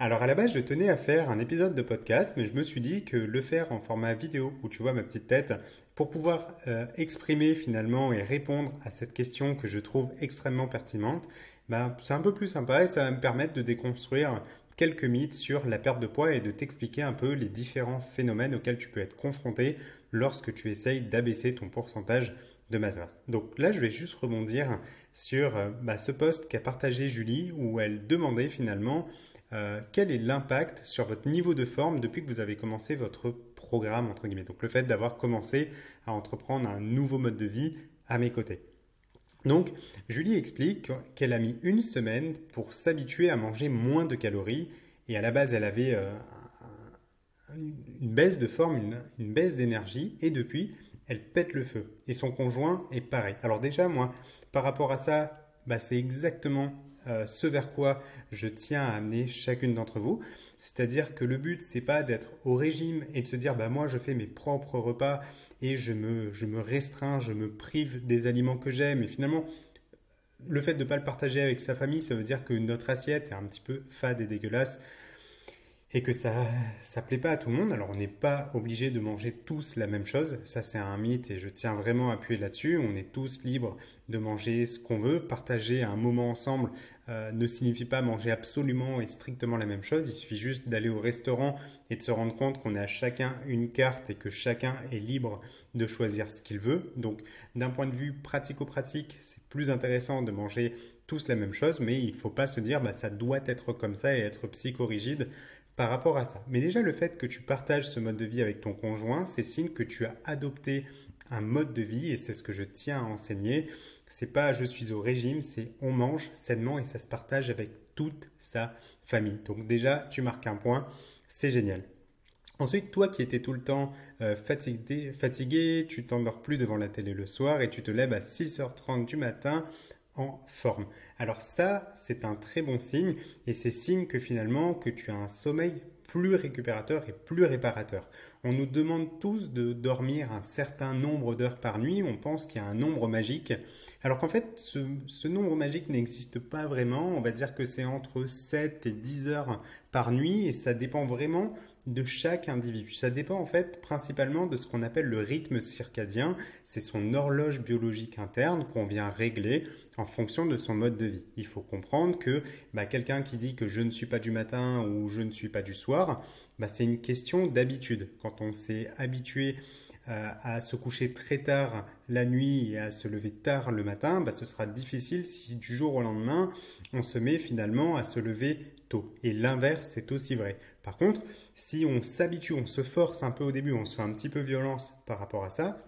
Alors à la base, je tenais à faire un épisode de podcast, mais je me suis dit que le faire en format vidéo, où tu vois ma petite tête, pour pouvoir euh, exprimer finalement et répondre à cette question que je trouve extrêmement pertinente, bah, c'est un peu plus sympa et ça va me permettre de déconstruire quelques mythes sur la perte de poids et de t'expliquer un peu les différents phénomènes auxquels tu peux être confronté lorsque tu essayes d'abaisser ton pourcentage de masse grasse. Donc là, je vais juste rebondir sur euh, bah, ce post qu'a partagé Julie où elle demandait finalement euh, quel est l'impact sur votre niveau de forme depuis que vous avez commencé votre programme, entre guillemets? Donc le fait d'avoir commencé à entreprendre un nouveau mode de vie à mes côtés. Donc, Julie explique qu'elle a mis une semaine pour s'habituer à manger moins de calories et à la base, elle avait euh, une baisse de forme, une baisse d'énergie et depuis, elle pète le feu. Et son conjoint est pareil. Alors déjà, moi, par rapport à ça, bah, c'est exactement euh, ce vers quoi je tiens à amener chacune d'entre vous. C'est-à-dire que le but, c'est pas d'être au régime et de se dire, bah, moi, je fais mes propres repas et je me, je me restreins, je me prive des aliments que j'aime. Et finalement, le fait de ne pas le partager avec sa famille, ça veut dire que notre assiette est un petit peu fade et dégueulasse et que ça ça plaît pas à tout le monde. Alors on n'est pas obligé de manger tous la même chose, ça c'est un mythe et je tiens vraiment à appuyer là-dessus. On est tous libres de manger ce qu'on veut. Partager un moment ensemble euh, ne signifie pas manger absolument et strictement la même chose. Il suffit juste d'aller au restaurant et de se rendre compte qu'on a chacun une carte et que chacun est libre de choisir ce qu'il veut. Donc d'un point de vue pratico-pratique, c'est plus intéressant de manger tous la même chose, mais il ne faut pas se dire bah, ça doit être comme ça et être psychorigide par rapport à ça. Mais déjà, le fait que tu partages ce mode de vie avec ton conjoint, c'est signe que tu as adopté un mode de vie et c'est ce que je tiens à enseigner. C'est pas je suis au régime, c'est on mange sainement et ça se partage avec toute sa famille. Donc déjà, tu marques un point, c'est génial. Ensuite, toi qui étais tout le temps euh, fatigué, fatigué, tu t'endors plus devant la télé le soir et tu te lèves à 6h30 du matin forme. Alors ça, c'est un très bon signe et c'est signe que finalement que tu as un sommeil plus récupérateur et plus réparateur. On nous demande tous de dormir un certain nombre d'heures par nuit, on pense qu'il y a un nombre magique, alors qu'en fait ce, ce nombre magique n'existe pas vraiment, on va dire que c'est entre 7 et 10 heures par nuit et ça dépend vraiment de chaque individu. Ça dépend en fait principalement de ce qu'on appelle le rythme circadien. C'est son horloge biologique interne qu'on vient régler en fonction de son mode de vie. Il faut comprendre que bah, quelqu'un qui dit que je ne suis pas du matin ou je ne suis pas du soir, bah, c'est une question d'habitude. Quand on s'est habitué à se coucher très tard la nuit et à se lever tard le matin, bah, ce sera difficile si du jour au lendemain, on se met finalement à se lever tôt. Et l'inverse, c'est aussi vrai. Par contre, si on s'habitue, on se force un peu au début, on se fait un petit peu violence par rapport à ça,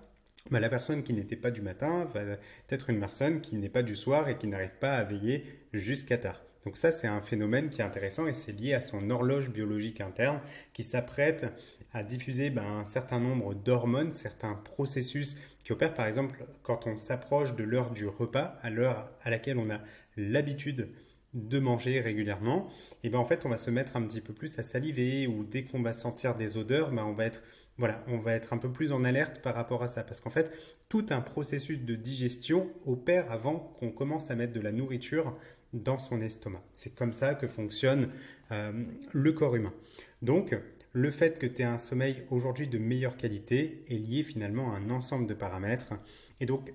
bah, la personne qui n'était pas du matin va être une personne qui n'est pas du soir et qui n'arrive pas à veiller jusqu'à tard. Donc ça, c'est un phénomène qui est intéressant et c'est lié à son horloge biologique interne qui s'apprête à diffuser ben, un certain nombre d'hormones, certains processus qui opèrent par exemple quand on s'approche de l'heure du repas, à l'heure à laquelle on a l'habitude de manger régulièrement, et ben en fait on va se mettre un petit peu plus à saliver ou dès qu'on va sentir des odeurs, ben on va être voilà, on va être un peu plus en alerte par rapport à ça parce qu'en fait tout un processus de digestion opère avant qu'on commence à mettre de la nourriture dans son estomac. C'est comme ça que fonctionne euh, le corps humain. Donc le fait que tu aies un sommeil aujourd'hui de meilleure qualité est lié finalement à un ensemble de paramètres. Et donc,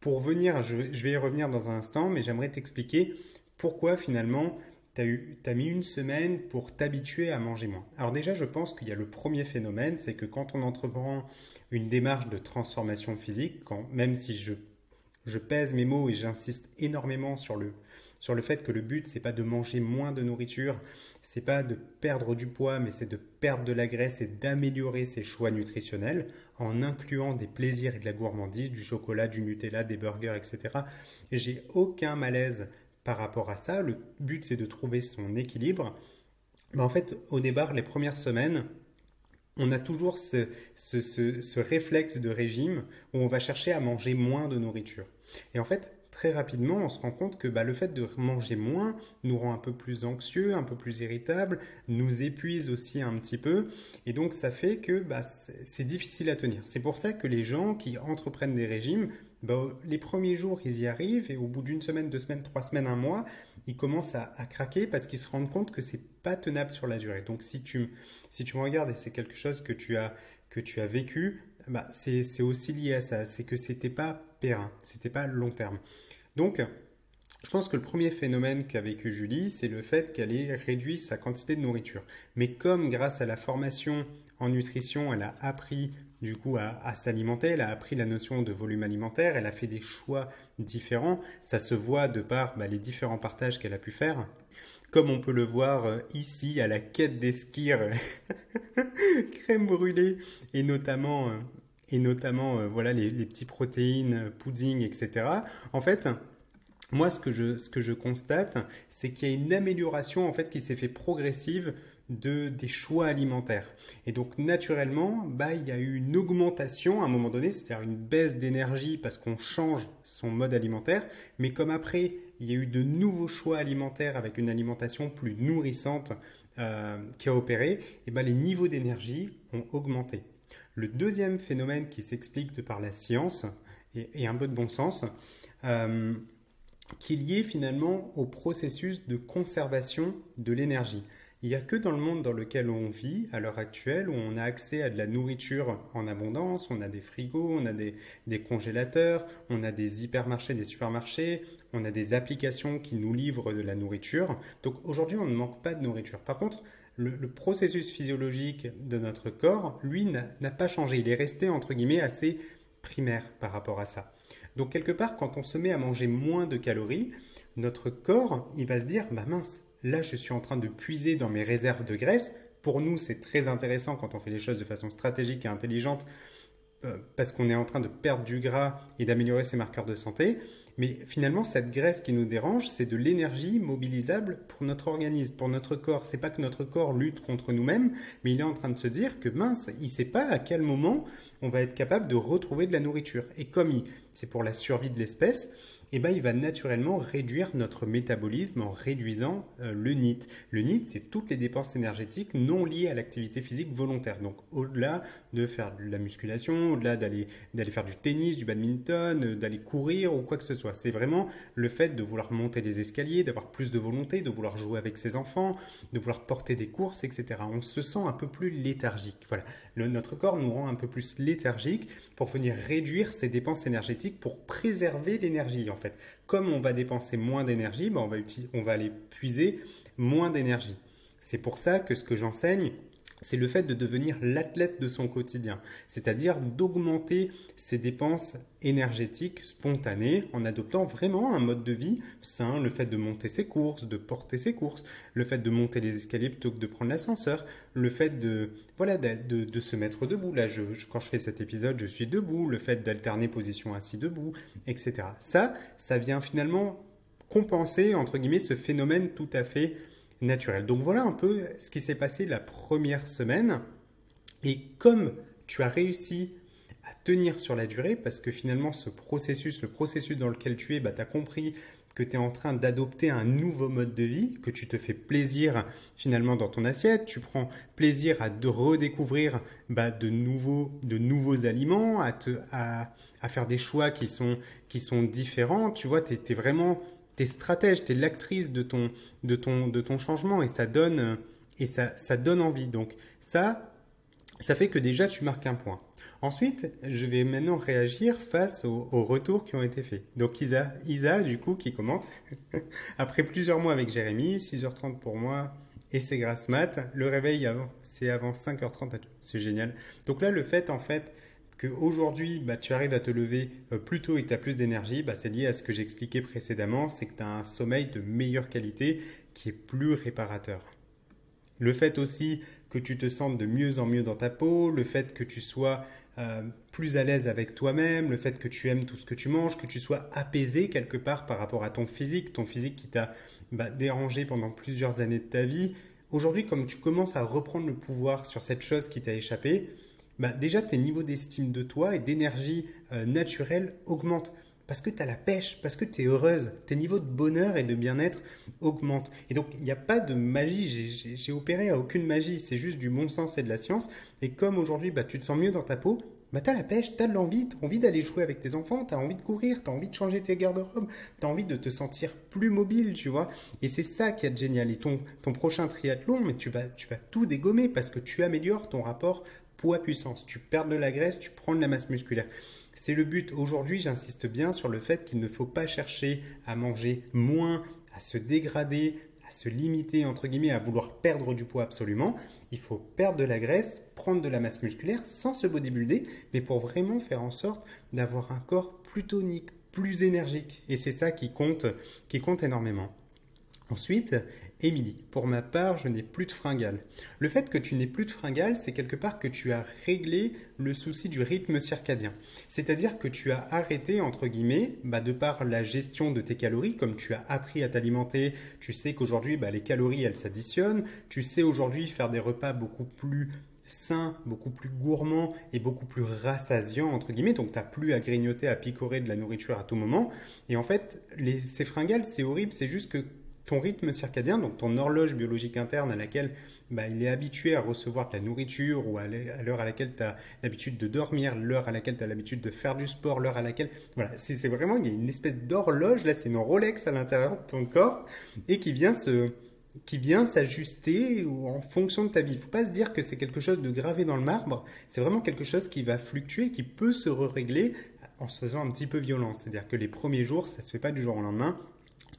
pour venir, je, vais y revenir dans un instant, mais j'aimerais t'expliquer pourquoi finalement tu as, mis une semaine pour t'habituer à manger moins. Alors déjà, je pense qu'il y a le premier phénomène, c'est que quand on entreprend une démarche de transformation physique, quand, même si je, je pèse mes mots et j'insiste énormément sur le, sur le fait que le but c'est pas de manger moins de nourriture, c'est pas de perdre du poids, mais c'est de perdre de la graisse et d'améliorer ses choix nutritionnels en incluant des plaisirs et de la gourmandise, du chocolat, du Nutella, des burgers, etc. J'ai aucun malaise par rapport à ça. Le but c'est de trouver son équilibre. Mais en fait, au départ, les premières semaines, on a toujours ce, ce, réflexe de régime où on va chercher à manger moins de nourriture. Et en fait, très rapidement, on se rend compte que bah, le fait de manger moins nous rend un peu plus anxieux, un peu plus irritable, nous épuise aussi un petit peu. Et donc, ça fait que bah, c'est difficile à tenir. C'est pour ça que les gens qui entreprennent des régimes, bah, les premiers jours, ils y arrivent et au bout d'une semaine, deux semaines, trois semaines, un mois, ils commencent à, craquer parce qu'ils se rendent compte que c'est pas tenable sur la durée. Donc si tu, si tu me regardes et c'est quelque chose que tu as, que tu as vécu, bah, c'est aussi lié à ça. C'est que c'était pas périn, c'était pas long terme. Donc, je pense que le premier phénomène qu'a vécu Julie, c'est le fait qu'elle ait réduit sa quantité de nourriture. Mais comme grâce à la formation en nutrition, elle a appris du coup à, s'alimenter, elle a appris la notion de volume alimentaire, elle a fait des choix différents, ça se voit de par bah, les différents partages qu'elle a pu faire. Comme on peut le voir euh, ici à la quête des skis, crème brûlée et notamment, euh, et notamment euh, voilà les, les petits protéines, pudding, etc. En fait, moi, ce que je, ce que je constate, c'est qu'il y a une amélioration en fait qui s'est fait progressive de, des choix alimentaires. Et donc naturellement, bah, il y a eu une augmentation à un moment donné, c'est-à-dire une baisse d'énergie parce qu'on change son mode alimentaire, mais comme après, il y a eu de nouveaux choix alimentaires avec une alimentation plus nourrissante euh, qui a opéré, et bah, les niveaux d'énergie ont augmenté. Le deuxième phénomène qui s'explique de par la science, et, un peu de bon sens, qui est lié finalement au processus de conservation de l'énergie. Il n'y a que dans le monde dans lequel on vit à l'heure actuelle, où on a accès à de la nourriture en abondance, on a des frigos, on a des, congélateurs, on a des hypermarchés, des supermarchés, on a des applications qui nous livrent de la nourriture. Donc aujourd'hui, on ne manque pas de nourriture. Par contre, le, le processus physiologique de notre corps, lui, n'a pas changé. Il est resté, entre guillemets, assez primaire par rapport à ça. Donc quelque part, quand on se met à manger moins de calories, notre corps, il va se dire, bah mince, là je suis en train de puiser dans mes réserves de graisse. Pour nous, c'est très intéressant quand on fait les choses de façon stratégique et intelligente euh, parce qu'on est en train de perdre du gras et d'améliorer ses marqueurs de santé. Mais finalement, cette graisse qui nous dérange, c'est de l'énergie mobilisable pour notre organisme, pour notre corps. C'est pas que notre corps lutte contre nous-mêmes, mais il est en train de se dire que mince, il sait pas à quel moment on va être capable de retrouver de la nourriture. Et comme c'est pour la survie de l'espèce, eh ben, il va naturellement réduire notre métabolisme en réduisant euh, le NIT. Le NIT, c'est toutes les dépenses énergétiques non liées à l'activité physique volontaire. Donc au-delà de faire de la musculation, au-delà d'aller, faire du tennis, du badminton, euh, d'aller courir ou quoi que ce soit. C'est vraiment le fait de vouloir monter des escaliers, d'avoir plus de volonté, de vouloir jouer avec ses enfants, de vouloir porter des courses, etc. On se sent un peu plus léthargique. Voilà. notre corps nous rend un peu plus léthargique pour venir réduire ses dépenses énergétiques pour préserver l'énergie. En comme on va dépenser moins d'énergie, ben, on, va on va aller puiser moins d'énergie. C'est pour ça que ce que j'enseigne, c'est le fait de devenir l'athlète de son quotidien, c'est-à-dire d'augmenter ses dépenses énergétiques spontanées en adoptant vraiment un mode de vie sain, le fait de monter ses courses, de porter ses courses, le fait de monter les escaliers plutôt que de prendre l'ascenseur, le fait de voilà de, se mettre debout. Là, quand je fais cet épisode, je suis debout, le fait d'alterner position assis debout, etc. Ça, ça vient finalement compenser entre guillemets ce phénomène tout à fait Donc voilà un peu ce qui s'est passé la première semaine. Et comme tu as réussi à tenir sur la durée, parce que finalement ce processus, le processus dans lequel tu es, bah, tu as compris que tu es en train d'adopter un nouveau mode de vie, que tu te fais plaisir finalement dans ton assiette, tu prends plaisir à de redécouvrir bah, de, nouveaux, de nouveaux aliments, à, te, à, faire des choix qui sont, qui sont différents, tu vois, tu es, vraiment es stratège, tu es l'actrice de ton, de, ton, de ton changement et ça donne, et ça, ça donne envie. Donc ça, ça fait que déjà tu marques un point. Ensuite, je vais maintenant réagir face aux, retours qui ont été faits. Donc Isa, Isa du coup, qui commente, après plusieurs mois avec Jérémy, 6h30 pour moi, et c'est grâce mat, le réveil avant, c'est avant 5h30 C'est génial. Donc là, le fait en fait qu'aujourd'hui, bah, tu arrives à te lever euh, plus tôt et que tu as plus d'énergie, bah, c'est lié à ce que j'expliquais précédemment, c'est que tu as un sommeil de meilleure qualité qui est plus réparateur. Le fait aussi que tu te sentes de mieux en mieux dans ta peau, le fait que tu sois euh, plus à l'aise avec toi-même, le fait que tu aimes tout ce que tu manges, que tu sois apaisé quelque part par rapport à ton physique, ton physique qui t'a bah, dérangé pendant plusieurs années de ta vie. Aujourd'hui, comme tu commences à reprendre le pouvoir sur cette chose qui t'a échappé, bah, déjà tes niveaux d'estime de toi et d'énergie euh, naturelle augmentent. Parce que tu as la pêche, parce que tu es heureuse, tes niveaux de bonheur et de bien-être augmentent. Et donc, il n'y a pas de magie, j'ai opéré à aucune magie, c'est juste du bon sens et de la science. Et comme aujourd'hui, bah, tu te sens mieux dans ta peau, bah, tu as la pêche, tu as l'envie, tu as envie d'aller jouer avec tes enfants, tu as envie de courir, tu as envie de changer tes garde-robes, tu as envie de te sentir plus mobile, tu vois. Et c'est ça qui est génial. Et ton, ton prochain triathlon, mais tu vas, tu vas tout dégommer parce que tu améliores ton rapport poids-puissance. Tu perds de la graisse, tu prends de la masse musculaire. C'est le but. Aujourd'hui, j'insiste bien sur le fait qu'il ne faut pas chercher à manger moins, à se dégrader, à se limiter, entre guillemets, à vouloir perdre du poids absolument. Il faut perdre de la graisse, prendre de la masse musculaire sans se bodybuilder, mais pour vraiment faire en sorte d'avoir un corps plus tonique, plus énergique. Et c'est ça qui compte, qui compte énormément. Ensuite, Émilie, pour ma part, je n'ai plus de fringales. Le fait que tu n'aies plus de fringales, c'est quelque part que tu as réglé le souci du rythme circadien. C'est-à-dire que tu as arrêté, entre guillemets, bah, de par la gestion de tes calories, comme tu as appris à t'alimenter, tu sais qu'aujourd'hui, bah, les calories, elles s'additionnent, tu sais aujourd'hui faire des repas beaucoup plus sains, beaucoup plus gourmands et beaucoup plus rassasiants, entre guillemets. Donc, tu n'as plus à grignoter, à picorer de la nourriture à tout moment. Et en fait, ces fringales, c'est horrible, c'est juste que ton rythme circadien, donc ton horloge biologique interne à laquelle bah, il est habitué à recevoir de la nourriture ou à l'heure à laquelle tu as l'habitude de dormir, l'heure à laquelle tu as l'habitude de faire du sport, l'heure à laquelle... Voilà, c'est vraiment, il y a une espèce d'horloge, là c'est une Rolex à l'intérieur de ton corps et qui vient se qui vient s'ajuster en fonction de ta vie. Il ne faut pas se dire que c'est quelque chose de gravé dans le marbre, c'est vraiment quelque chose qui va fluctuer, qui peut se régler en se faisant un petit peu violent. C'est-à-dire que les premiers jours, ça ne se fait pas du jour au lendemain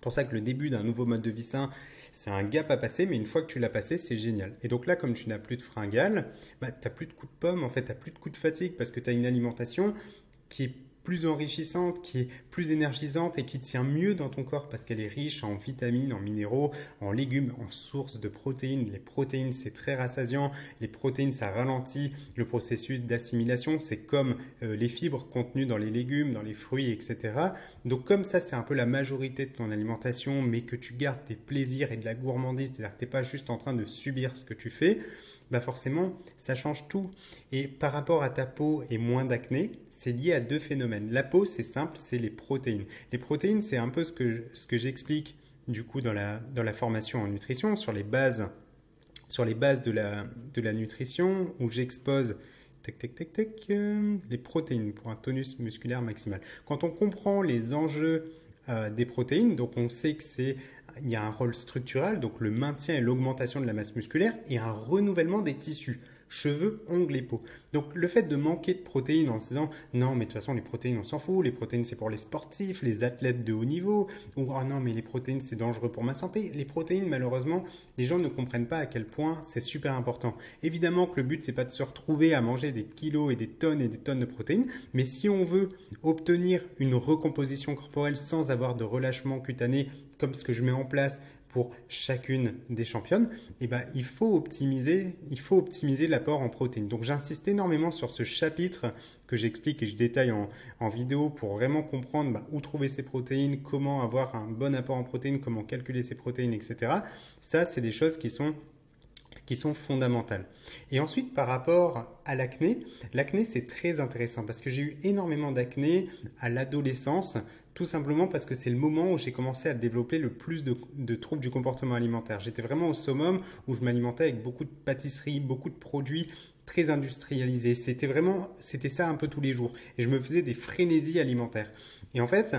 pour ça que le début d'un nouveau mode de vie sain, c'est un gap à passer, mais une fois que tu l'as passé, c'est génial. Et donc là, comme tu n'as plus de fringales, bah, tu n'as plus de coups de pomme, en fait, tu n'as plus de coups de fatigue parce que tu as une alimentation qui est plus enrichissante, qui est plus énergisante et qui tient mieux dans ton corps parce qu'elle est riche en vitamines, en minéraux, en légumes, en sources de protéines. Les protéines, c'est très rassasiant. Les protéines, ça ralentit le processus d'assimilation. C'est comme euh, les fibres contenues dans les légumes, dans les fruits, etc. Donc comme ça, c'est un peu la majorité de ton alimentation, mais que tu gardes tes plaisirs et de la gourmandise, c'est-à-dire que tu n'es pas juste en train de subir ce que tu fais, bah forcément, ça change tout. Et par rapport à ta peau et moins d'acné, c'est lié à deux phénomènes. La peau, c'est simple, c'est les protéines. Les protéines, c'est un peu ce que, ce que j'explique du coup dans la, dans la formation en nutrition, sur les bases, sur les bases de, la, de la nutrition, où j'expose euh, les protéines pour un tonus musculaire maximal. Quand on comprend les enjeux euh, des protéines, donc on sait que c'est il y a un rôle structurel, donc le maintien et l'augmentation de la masse musculaire, et un renouvellement des tissus cheveux, ongles et peau. Donc le fait de manquer de protéines en se disant non mais de toute façon les protéines on s'en fout, les protéines c'est pour les sportifs, les athlètes de haut niveau, ou oh non mais les protéines c'est dangereux pour ma santé. Les protéines malheureusement les gens ne comprennent pas à quel point c'est super important. Évidemment que le but c'est pas de se retrouver à manger des kilos et des tonnes et des tonnes de protéines, mais si on veut obtenir une recomposition corporelle sans avoir de relâchement cutané comme ce que je mets en place pour chacune des championnes, eh ben, il faut optimiser, il faut optimiser l'apport en protéines. Donc j'insiste énormément sur ce chapitre que j'explique et je détaille en, vidéo pour vraiment comprendre bah, où trouver ces protéines, comment avoir un bon apport en protéines, comment calculer ces protéines, etc. Ça, c'est des choses qui sont qui sont fondamentales. Et ensuite, par rapport à l'acné, l'acné c'est très intéressant parce que j'ai eu énormément d'acné à l'adolescence, tout simplement parce que c'est le moment où j'ai commencé à développer le plus de, troubles du comportement alimentaire. J'étais vraiment au summum où je m'alimentais avec beaucoup de pâtisseries, beaucoup de produits très industrialisés. C'était vraiment, c'était ça un peu tous les jours. Et je me faisais des frénésies alimentaires. Et en fait,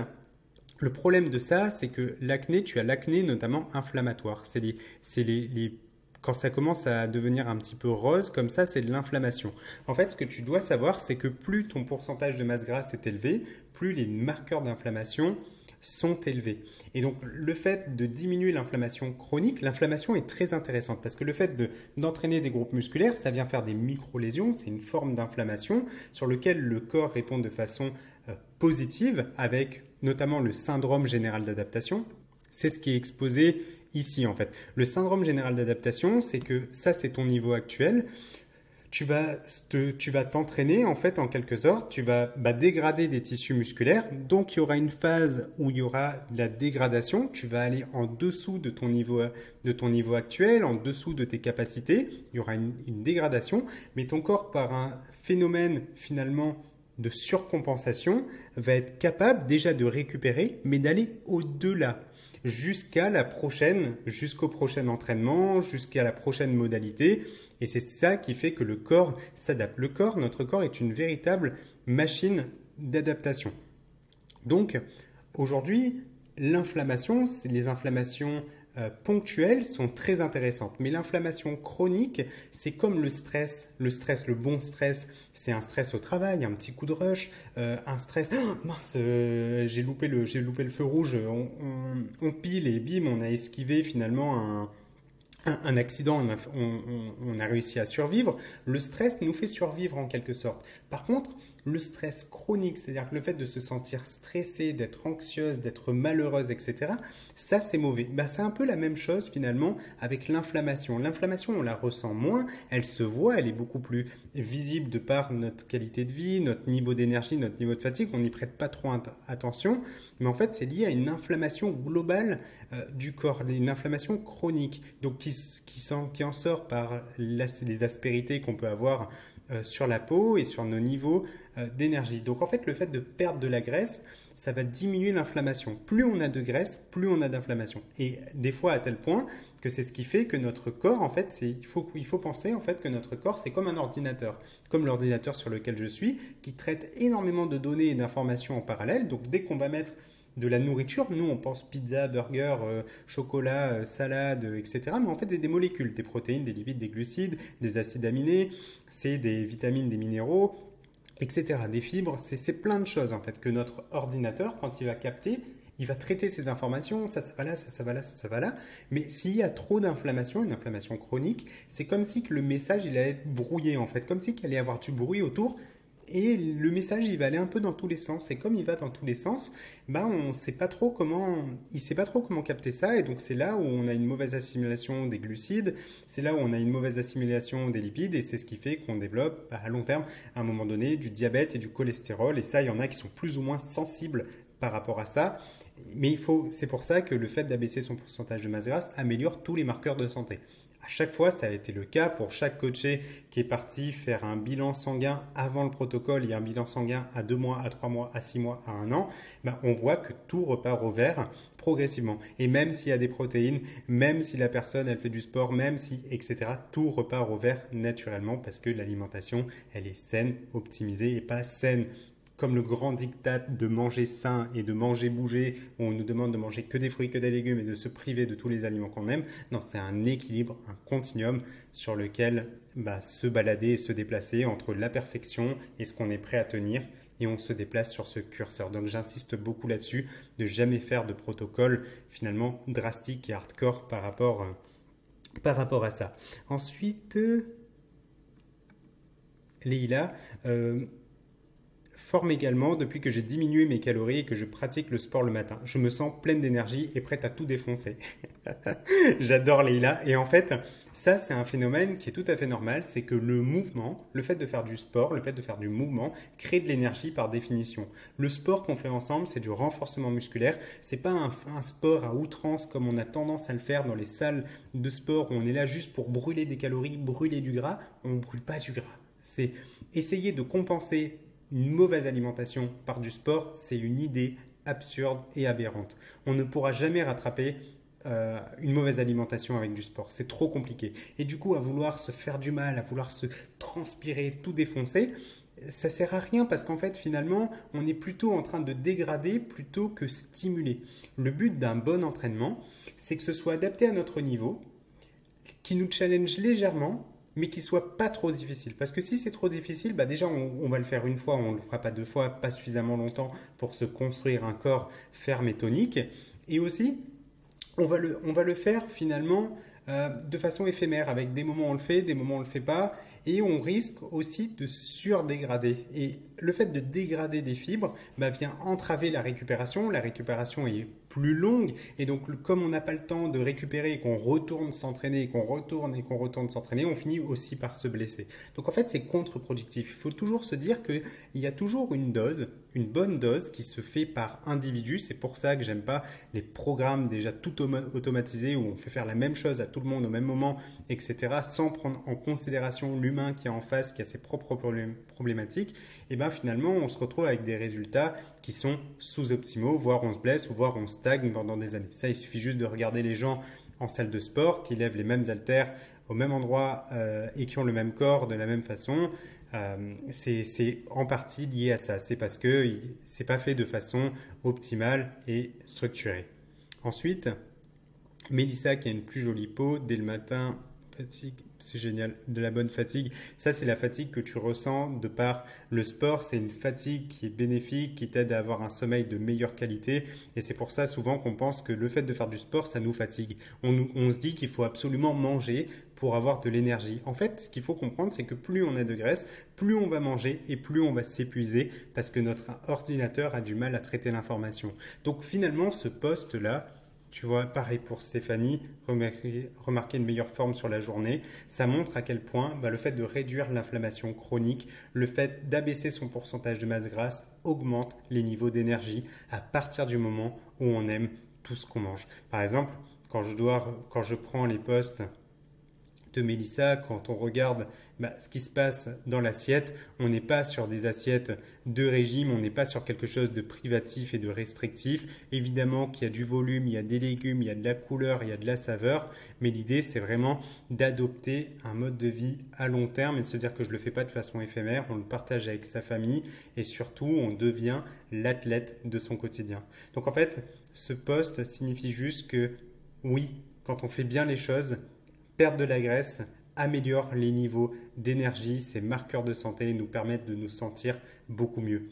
le problème de ça, c'est que l'acné, tu as l'acné notamment inflammatoire. C'est les, les, les quand ça commence à devenir un petit peu rose, comme ça, c'est de l'inflammation. En fait, ce que tu dois savoir, c'est que plus ton pourcentage de masse grasse est élevé, plus les marqueurs d'inflammation sont élevés. Et donc le fait de diminuer l'inflammation chronique, l'inflammation est très intéressante parce que le fait d'entraîner des groupes musculaires, ça vient faire des micro-lésions, c'est une forme d'inflammation sur lequel le corps répond de façon euh, positive avec notamment le syndrome général d'adaptation. C'est ce qui est exposé ici en fait. Le syndrome général d'adaptation, c'est que ça c'est ton niveau actuel. Tu vas, tu vas t'entraîner en fait en quelque sorte, tu vas bah, dégrader des tissus musculaires, donc il y aura une phase où il y aura de la dégradation, tu vas aller en dessous de ton niveau, de ton niveau actuel, en dessous de tes capacités, il y aura une dégradation, mais ton corps par un phénomène finalement de surcompensation va être capable déjà de récupérer, mais d'aller au-delà. Jusqu'à la prochaine, jusqu'au prochain entraînement, jusqu'à la prochaine modalité. Et c'est ça qui fait que le corps s'adapte. Le corps, notre corps est une véritable machine d'adaptation. Donc, aujourd'hui, l'inflammation, les inflammations euh, ponctuelles sont très intéressantes. Mais l'inflammation chronique, c'est comme le stress. Le stress, le bon stress, c'est un stress au travail, un petit coup de rush, euh, un stress. Oh, mince, euh, j'ai loupé le, loupé le feu rouge. On, pile et bim, on a esquivé finalement un un accident, on a, réussi à survivre, le stress nous fait survivre en quelque sorte. Par contre, le stress chronique, c'est-à-dire le fait de se sentir stressé, d'être anxieuse, d'être malheureuse, etc., ça c'est mauvais. Bah, c'est un peu la même chose finalement avec l'inflammation. L'inflammation, on la ressent moins, elle se voit, elle est beaucoup plus visible de par notre qualité de vie, notre niveau d'énergie, notre niveau de fatigue, on n'y prête pas trop attention, mais en fait c'est lié à une inflammation globale euh, du corps, une inflammation chronique, donc qui, qui, en sort par les aspérités qu'on peut avoir euh, sur la peau et sur nos niveaux euh, d'énergie. Donc en fait, le fait de perdre de la graisse, ça va diminuer l'inflammation. Plus on a de graisse, plus on a d'inflammation. Et des fois à tel point que c'est ce qui fait que notre corps, en fait, il faut, il faut penser en fait que notre corps, c'est comme un ordinateur, comme l'ordinateur sur lequel je suis, qui traite énormément de données et d'informations en parallèle. Donc dès qu'on va mettre de la nourriture. Nous, on pense pizza, burger, euh, chocolat, euh, salade, euh, etc. Mais en fait, c'est des molécules, des protéines, des lipides, des glucides, des acides aminés, c'est des vitamines, des minéraux, etc. Des fibres, c'est plein de choses en fait que notre ordinateur, quand il va capter, il va traiter ces informations, ça, ça va là, ça, ça va là, ça, ça va là. Mais s'il y a trop d'inflammation, une inflammation chronique, c'est comme si le message, il allait être brouillé en fait, comme si qu'il allait y avoir du bruit autour et le message il va aller un peu dans tous les sens. Et comme il va dans tous les sens ben on sait pas trop comment il sait pas trop comment capter ça. Et donc c'est là où on a une mauvaise assimilation des glucides. C'est là où on a une mauvaise assimilation des lipides. Et c'est ce qui fait qu'on développe bah, à long terme à un moment donné du diabète et du cholestérol. Et ça il y en a qui sont plus ou moins sensibles par rapport à ça. Mais il faut c'est pour ça que le fait d'abaisser son pourcentage de masse grasse améliore tous les marqueurs de santé à chaque fois, ça a été le cas pour chaque coaché qui est parti faire un bilan sanguin avant le protocole et un bilan sanguin à deux mois, à trois mois, à six mois, à un an. Ben, on voit que tout repart au vert progressivement. Et même s'il y a des protéines, même si la personne elle fait du sport, même si etc. Tout repart au vert naturellement parce que l'alimentation elle est saine, optimisée et pas saine comme le grand diktat de manger sain et de manger bouger, où on nous demande de manger que des fruits, que des légumes et de se priver de tous les aliments qu'on aime. Non, c'est un équilibre, un continuum sur lequel bah, se balader et se déplacer entre la perfection et ce qu'on est prêt à tenir. Et on se déplace sur ce curseur. Donc j'insiste beaucoup là-dessus, de jamais faire de protocole finalement drastique et hardcore par rapport, euh, à ça. Ensuite, euh, euh, forme également depuis que j'ai diminué mes calories et que je pratique le sport le matin. Je me sens pleine d'énergie et prête à tout défoncer. J'adore Leïla. Et en fait, ça, c'est un phénomène qui est tout à fait normal. C'est que le mouvement, le fait de faire du sport, le fait de faire du mouvement, crée de l'énergie par définition. Le sport qu'on fait ensemble, c'est du renforcement musculaire. C'est pas un, un, sport à outrance comme on a tendance à le faire dans les salles de sport où on est là juste pour brûler des calories, brûler du gras. On ne brûle pas du gras. C'est essayer de compenser une mauvaise alimentation par du sport, c'est une idée absurde et aberrante. On ne pourra jamais rattraper euh, une mauvaise alimentation avec du sport. C'est trop compliqué. Et du coup, à vouloir se faire du mal, à vouloir se transpirer, tout défoncer, ça sert à rien parce qu'en fait, finalement, on est plutôt en train de dégrader plutôt que stimuler. Le but d'un bon entraînement, c'est que ce soit adapté à notre niveau, qui nous challenge légèrement mais qui soit pas trop difficile. Parce que si c'est trop difficile, bah déjà on, va le faire une fois, on le fera pas deux fois, pas suffisamment longtemps pour se construire un corps ferme et tonique. Et aussi, on va le, on va le faire finalement euh, de façon éphémère, avec des moments on le fait, des moments on le fait pas, et on risque aussi de surdégrader. Et le fait de dégrader des fibres bah, vient entraver la récupération. La récupération est plus longue, et donc comme on n'a pas le temps de récupérer et qu'on retourne s'entraîner, et qu'on retourne et qu'on retourne s'entraîner, on finit aussi par se blesser. Donc en fait, c'est contre-productif. Il faut toujours se dire qu'il y a toujours une dose, une bonne dose qui se fait par individu. C'est pour ça que j'aime pas les programmes déjà tout automatisés où on fait faire la même chose à tout le monde au même moment, etc., sans prendre en considération l'humain qui est en face, qui a ses propres problématiques. Et bien finalement, on se retrouve avec des résultats qui sont sous-optimaux, voire on se blesse, ou voire on stagne pendant des années. Ça, il suffit juste de regarder les gens en salle de sport qui lèvent les mêmes haltères au même endroit euh, et qui ont le même corps de la même façon. Euh, c'est en partie lié à ça. C'est parce que c'est pas fait de façon optimale et structurée. Ensuite, Mélissa qui a une plus jolie peau dès le matin, c'est génial, de la bonne fatigue. Ça, c'est la fatigue que tu ressens de par le sport. C'est une fatigue qui est bénéfique, qui t'aide à avoir un sommeil de meilleure qualité. Et c'est pour ça souvent qu'on pense que le fait de faire du sport, ça nous fatigue. On, on se dit qu'il faut absolument manger pour avoir de l'énergie. En fait, ce qu'il faut comprendre, c'est que plus on a de graisse, plus on va manger et plus on va s'épuiser parce que notre ordinateur a du mal à traiter l'information. Donc finalement, ce poste-là, tu vois, pareil pour Stéphanie, remarquer, une meilleure forme sur la journée. Ça montre à quel point bah, le fait de réduire l'inflammation chronique, le fait d'abaisser son pourcentage de masse grasse augmente les niveaux d'énergie à partir du moment où on aime tout ce qu'on mange. Par exemple, quand je, dois, quand je prends les postes Mélissa, quand on regarde bah, ce qui se passe dans l'assiette, on n'est pas sur des assiettes de régime, on n'est pas sur quelque chose de privatif et de restrictif. Évidemment qu'il y a du volume, il y a des légumes, il y a de la couleur, il y a de la saveur, mais l'idée c'est vraiment d'adopter un mode de vie à long terme et de se dire que je ne le fais pas de façon éphémère, on le partage avec sa famille et surtout on devient l'athlète de son quotidien. Donc en fait, ce poste signifie juste que oui, quand on fait bien les choses, perdre de la graisse améliore les niveaux d'énergie, ces marqueurs de santé nous permettent de nous sentir beaucoup mieux.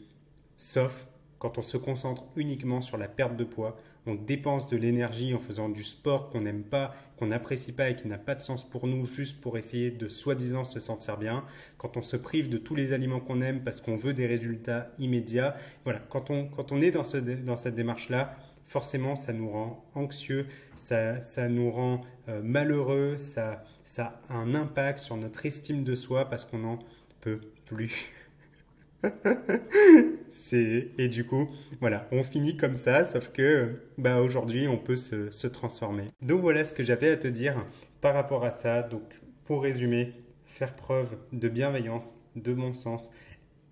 Sauf quand on se concentre uniquement sur la perte de poids, on dépense de l'énergie en faisant du sport qu'on n'aime pas, qu'on n'apprécie pas et qui n'a pas de sens pour nous, juste pour essayer de soi-disant se sentir bien. Quand on se prive de tous les aliments qu'on aime parce qu'on veut des résultats immédiats. Voilà, quand on, quand on est dans, ce, dans cette démarche-là, forcément, ça nous rend anxieux, ça, ça nous rend euh, malheureux, ça, ça a un impact sur notre estime de soi parce qu'on n'en peut plus. et du coup, voilà, on finit comme ça, sauf que bah, aujourd'hui, on peut se, se transformer. Donc voilà ce que j'avais à te dire par rapport à ça. Donc pour résumer, faire preuve de bienveillance, de bon sens,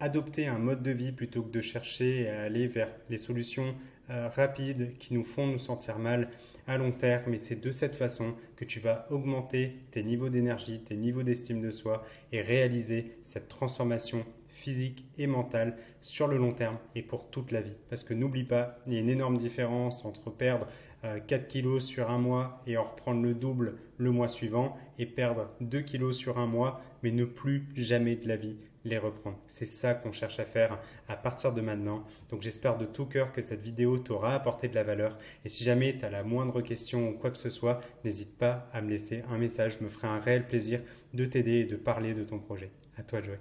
adopter un mode de vie plutôt que de chercher à aller vers les solutions euh, rapides qui nous font nous sentir mal à long terme. Et c'est de cette façon que tu vas augmenter tes niveaux d'énergie, tes niveaux d'estime de soi et réaliser cette transformation physique et mentale sur le long terme et pour toute la vie. Parce que n'oublie pas, il y a une énorme différence entre perdre 4 euh, kilos sur un mois et en reprendre le double le mois suivant et perdre 2 kilos sur un mois mais ne plus jamais de la vie les reprendre. C'est ça qu'on cherche à faire à partir de maintenant. Donc j'espère de tout cœur que cette vidéo t'aura apporté de la valeur. Et si jamais tu as la moindre question ou quoi que ce soit, n'hésite pas à me laisser un message. Je me ferai un réel plaisir de t'aider et de parler de ton projet. À toi de jouer.